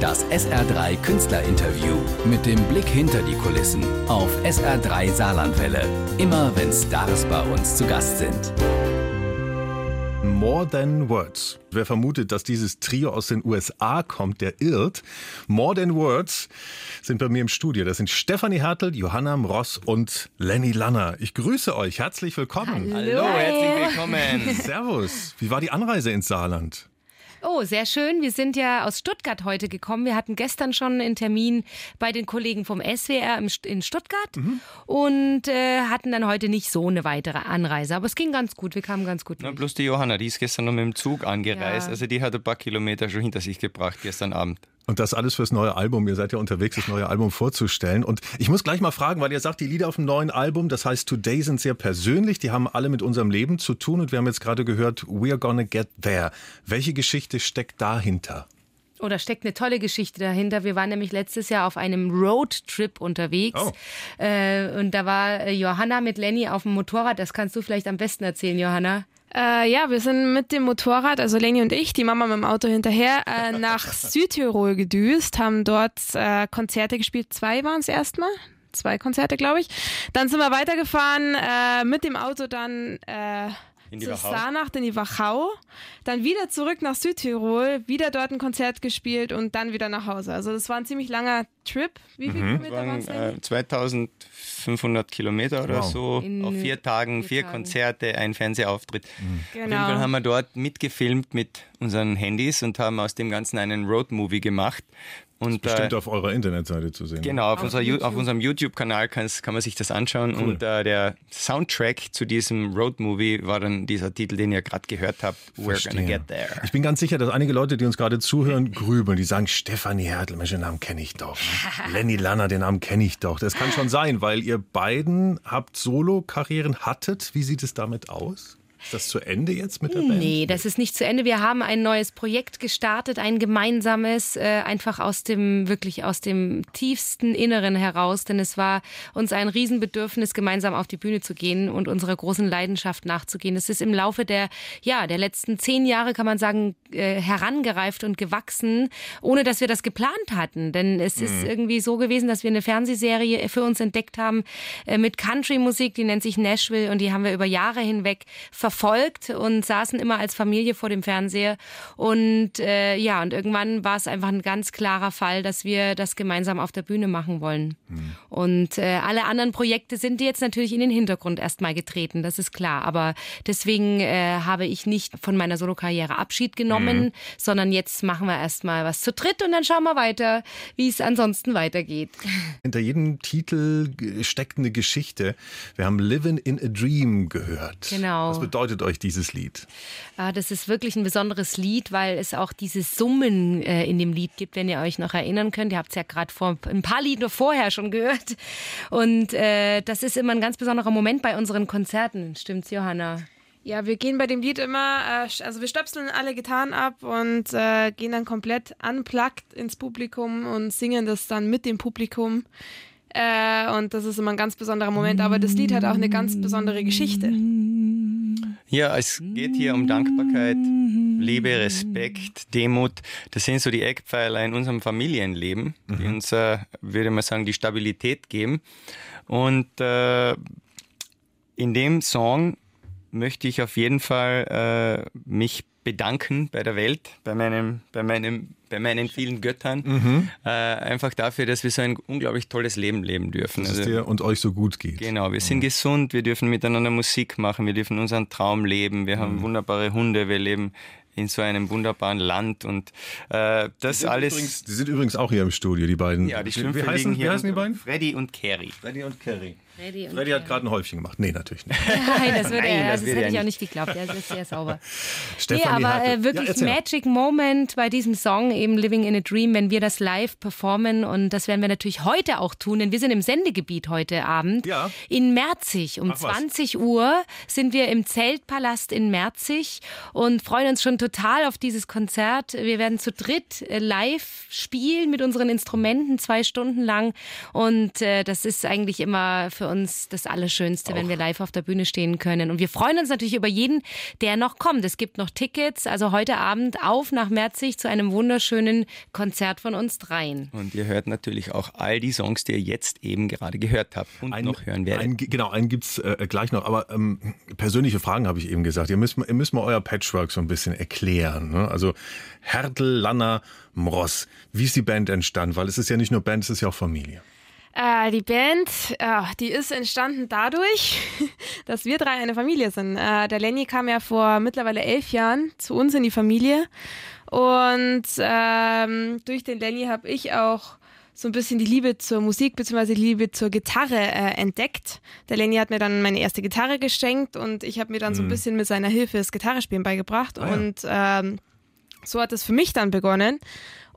Das SR3 Künstlerinterview mit dem Blick hinter die Kulissen auf SR3 Saarlandwelle. Immer wenn Stars bei uns zu Gast sind. More Than Words. Wer vermutet, dass dieses Trio aus den USA kommt, der irrt. More Than Words sind bei mir im Studio. Das sind Stefanie Hertel, Johanna Ross und Lenny Lanner. Ich grüße euch. Herzlich willkommen. Hallo, herzlich willkommen. Servus. Wie war die Anreise ins Saarland? Oh, sehr schön. Wir sind ja aus Stuttgart heute gekommen. Wir hatten gestern schon einen Termin bei den Kollegen vom SWR in Stuttgart mhm. und äh, hatten dann heute nicht so eine weitere Anreise. Aber es ging ganz gut. Wir kamen ganz gut. Na, bloß die Johanna, die ist gestern noch mit dem Zug angereist. Ja. Also die hat ein paar Kilometer schon hinter sich gebracht gestern Abend. Und das alles fürs neue Album. Ihr seid ja unterwegs, das neue Album vorzustellen. Und ich muss gleich mal fragen, weil ihr sagt, die Lieder auf dem neuen Album, das heißt Today sind sehr persönlich, die haben alle mit unserem Leben zu tun. Und wir haben jetzt gerade gehört, We're Gonna Get There. Welche Geschichte steckt dahinter? Da steckt eine tolle Geschichte dahinter. Wir waren nämlich letztes Jahr auf einem Roadtrip unterwegs. Oh. Äh, und da war Johanna mit Lenny auf dem Motorrad. Das kannst du vielleicht am besten erzählen, Johanna. Äh, ja, wir sind mit dem Motorrad, also Leni und ich, die Mama mit dem Auto hinterher, äh, nach Südtirol gedüst, haben dort äh, Konzerte gespielt. Zwei waren es erstmal. Zwei Konzerte, glaube ich. Dann sind wir weitergefahren äh, mit dem Auto dann äh, in die zu Wachau. Saarnacht in die Wachau, dann wieder zurück nach Südtirol, wieder dort ein Konzert gespielt und dann wieder nach Hause. Also das war ein ziemlich langer Trip. Wie viele mhm. Kilometer waren es? Äh, 2500 Kilometer oder wow. so. In auf vier Tagen, vier, vier Tagen. Konzerte, ein Fernsehauftritt. Mhm. Genau. Auf jeden Fall haben wir dort mitgefilmt mit unseren Handys und haben aus dem Ganzen einen Roadmovie gemacht. Und, das ist bestimmt äh, auf eurer Internetseite zu sehen. Genau, auf, auf, unserer, auf unserem YouTube-Kanal kann, man sich das anschauen. Cool. Und äh, der Soundtrack zu diesem Road-Movie war dann dieser Titel, den ihr gerade gehört habt, We're Gonna Get There. Ich bin ganz sicher, dass einige Leute, die uns gerade zuhören, grübeln. Die sagen, Stefanie Hertel, Mensch, den Namen kenne ich doch. Lenny Lanner, den Namen kenne ich doch. Das kann schon sein, weil ihr beiden habt Solo-Karrieren hattet. Wie sieht es damit aus? Ist das zu Ende jetzt mit der Band? Nee, das ist nicht zu Ende. Wir haben ein neues Projekt gestartet, ein gemeinsames, äh, einfach aus dem, wirklich aus dem tiefsten Inneren heraus, denn es war uns ein Riesenbedürfnis, gemeinsam auf die Bühne zu gehen und unserer großen Leidenschaft nachzugehen. Es ist im Laufe der, ja, der letzten zehn Jahre, kann man sagen, äh, herangereift und gewachsen, ohne dass wir das geplant hatten. Denn es mhm. ist irgendwie so gewesen, dass wir eine Fernsehserie für uns entdeckt haben äh, mit Country-Musik, die nennt sich Nashville und die haben wir über Jahre hinweg ver verfolgt und saßen immer als Familie vor dem Fernseher. Und äh, ja, und irgendwann war es einfach ein ganz klarer Fall, dass wir das gemeinsam auf der Bühne machen wollen. Mhm. Und äh, alle anderen Projekte sind jetzt natürlich in den Hintergrund erstmal getreten, das ist klar. Aber deswegen äh, habe ich nicht von meiner Solokarriere Abschied genommen, mhm. sondern jetzt machen wir erstmal was zu dritt und dann schauen wir weiter, wie es ansonsten weitergeht. Hinter jedem Titel steckt eine Geschichte. Wir haben Living in a Dream gehört. Genau. Was bedeutet bedeutet euch dieses Lied? Ah, das ist wirklich ein besonderes Lied, weil es auch dieses Summen äh, in dem Lied gibt, wenn ihr euch noch erinnern könnt. Ihr habt es ja gerade vor ein paar Lieder vorher schon gehört. Und äh, das ist immer ein ganz besonderer Moment bei unseren Konzerten. Stimmt's, Johanna? Ja, wir gehen bei dem Lied immer, äh, also wir stöpseln alle Gitarren ab und äh, gehen dann komplett unplugged ins Publikum und singen das dann mit dem Publikum. Äh, und das ist immer ein ganz besonderer Moment. Aber das Lied hat auch eine ganz besondere Geschichte. Ja, es geht hier um Dankbarkeit, Liebe, Respekt, Demut. Das sind so die Eckpfeiler in unserem Familienleben, die mhm. uns, äh, würde man sagen, die Stabilität geben. Und äh, in dem Song möchte ich auf jeden Fall äh, mich bedanken bei der Welt, bei meinem, bei meinem, bei meinen vielen Göttern, mhm. äh, einfach dafür, dass wir so ein unglaublich tolles Leben leben dürfen. Dass also, es dir und euch so gut geht. Genau, wir sind mhm. gesund, wir dürfen miteinander Musik machen, wir dürfen unseren Traum leben, wir haben mhm. wunderbare Hunde, wir leben in so einem wunderbaren Land und äh, das die alles. Übrigens, die sind übrigens auch hier im Studio, die beiden. Ja, die Schlümpfe wie heißen, hier. Wie heißen die beiden? Freddy und Kerry. Freddy und Kerry. Freddy, Freddy hat gerade ein Häufchen gemacht. Nee, natürlich nicht. Nein, das, würde Nein, er, das, das hätte ich auch nicht geglaubt. Er ist sehr sauber. Stefanie nee, aber äh, wirklich ja, Magic Moment bei diesem Song, eben Living in a Dream, wenn wir das live performen. Und das werden wir natürlich heute auch tun, denn wir sind im Sendegebiet heute Abend. Ja. In Merzig. Um Ach, 20 Uhr sind wir im Zeltpalast in Merzig und freuen uns schon total auf dieses Konzert. Wir werden zu dritt äh, live spielen mit unseren Instrumenten zwei Stunden lang. Und äh, das ist eigentlich immer für für uns das Allerschönste, Auch. wenn wir live auf der Bühne stehen können. Und wir freuen uns natürlich über jeden, der noch kommt. Es gibt noch Tickets. Also heute Abend auf nach Merzig zu einem wunderschönen Konzert von uns dreien. Und ihr hört natürlich auch all die Songs, die ihr jetzt eben gerade gehört habt und ein, noch hören werdet. Ein, genau, einen gibt es äh, gleich noch. Aber ähm, persönliche Fragen habe ich eben gesagt. Ihr müsst, ihr müsst mal euer Patchwork so ein bisschen erklären. Ne? Also Hertel, Lanner, Mross. Wie ist die Band entstanden? Weil es ist ja nicht nur Band, es ist ja auch Familie. Äh, die Band, äh, die ist entstanden dadurch, dass wir drei eine Familie sind. Äh, der Lenny kam ja vor mittlerweile elf Jahren zu uns in die Familie. Und ähm, durch den Lenny habe ich auch so ein bisschen die Liebe zur Musik bzw. die Liebe zur Gitarre äh, entdeckt. Der Lenny hat mir dann meine erste Gitarre geschenkt und ich habe mir dann mhm. so ein mhm. bisschen mit seiner Hilfe das Gitarrespielen beigebracht. Ah, ja. Und ähm, so hat es für mich dann begonnen.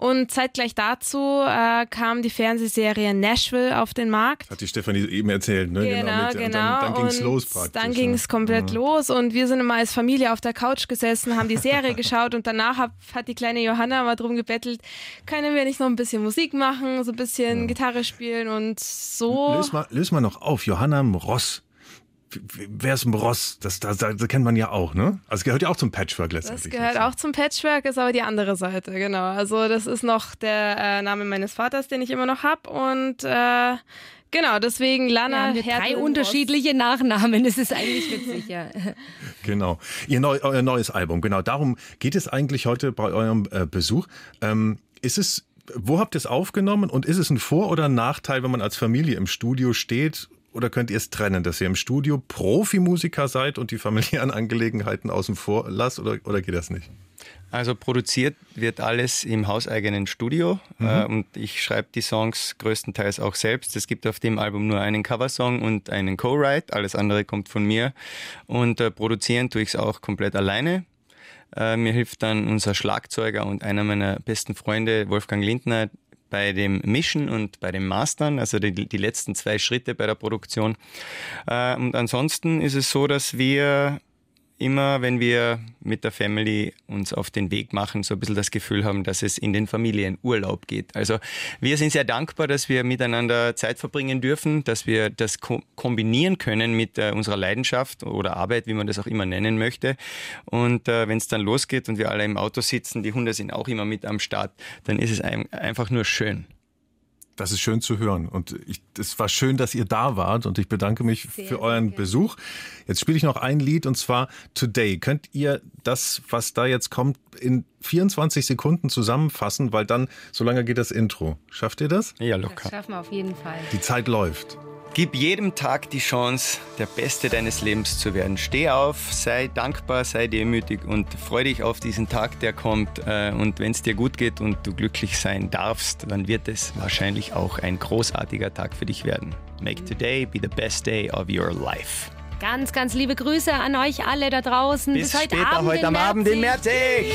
Und zeitgleich dazu äh, kam die Fernsehserie Nashville auf den Markt. Hat die Stefanie eben erzählt, ne? Genau, genau. Mit, genau. Dann, dann ging es los praktisch. Dann ging es komplett ja. los und wir sind immer als Familie auf der Couch gesessen, haben die Serie geschaut und danach hat, hat die kleine Johanna mal drum gebettelt, können wir nicht noch ein bisschen Musik machen, so ein bisschen ja. Gitarre spielen und so. Löse mal, löse mal noch auf, Johanna Ross wer ist ein Ross? Das, das, das, kennt man ja auch, ne? Also es gehört ja auch zum Patchwork letztendlich. Das gehört auch zum Patchwork, ist aber die andere Seite, genau. Also das ist noch der äh, Name meines Vaters, den ich immer noch habe und äh, Genau, deswegen Lana. Ja, drei unterschiedliche Nachnamen, das ist eigentlich witzig, ja. Genau. Ihr neu, euer neues Album, genau. Darum geht es eigentlich heute bei eurem äh, Besuch. Ähm, ist es, wo habt ihr es aufgenommen und ist es ein Vor- oder ein Nachteil, wenn man als Familie im Studio steht oder könnt ihr es trennen, dass ihr im Studio Profimusiker seid und die familiären Angelegenheiten außen vor lasst oder, oder geht das nicht? Also produziert wird alles im hauseigenen Studio mhm. äh, und ich schreibe die Songs größtenteils auch selbst. Es gibt auf dem Album nur einen Coversong und einen Co-Write, alles andere kommt von mir und äh, produzieren tue ich es auch komplett alleine. Äh, mir hilft dann unser Schlagzeuger und einer meiner besten Freunde, Wolfgang Lindner, bei dem Mischen und bei dem Mastern, also die, die letzten zwei Schritte bei der Produktion. Äh, und ansonsten ist es so, dass wir immer, wenn wir mit der Family uns auf den Weg machen, so ein bisschen das Gefühl haben, dass es in den Familienurlaub geht. Also wir sind sehr dankbar, dass wir miteinander Zeit verbringen dürfen, dass wir das ko kombinieren können mit äh, unserer Leidenschaft oder Arbeit, wie man das auch immer nennen möchte. Und äh, wenn es dann losgeht und wir alle im Auto sitzen, die Hunde sind auch immer mit am Start, dann ist es ein einfach nur schön. Das ist schön zu hören. Und es war schön, dass ihr da wart. Und ich bedanke mich sehr, für euren sehr Besuch. Jetzt spiele ich noch ein Lied und zwar Today. Könnt ihr das, was da jetzt kommt, in 24 Sekunden zusammenfassen? Weil dann, so lange geht das Intro. Schafft ihr das? Ja, locker. Das schaffen wir auf jeden Fall. Die Zeit läuft. Gib jedem Tag die Chance, der Beste deines Lebens zu werden. Steh auf, sei dankbar, sei demütig und freu dich auf diesen Tag, der kommt. Äh, und wenn es dir gut geht und du glücklich sein darfst, dann wird es wahrscheinlich auch ein großartiger Tag für dich werden. Make today be the best day of your life. Ganz, ganz liebe Grüße an euch alle da draußen. Bis, Bis heute später, Abend heute am Abend in Merzig.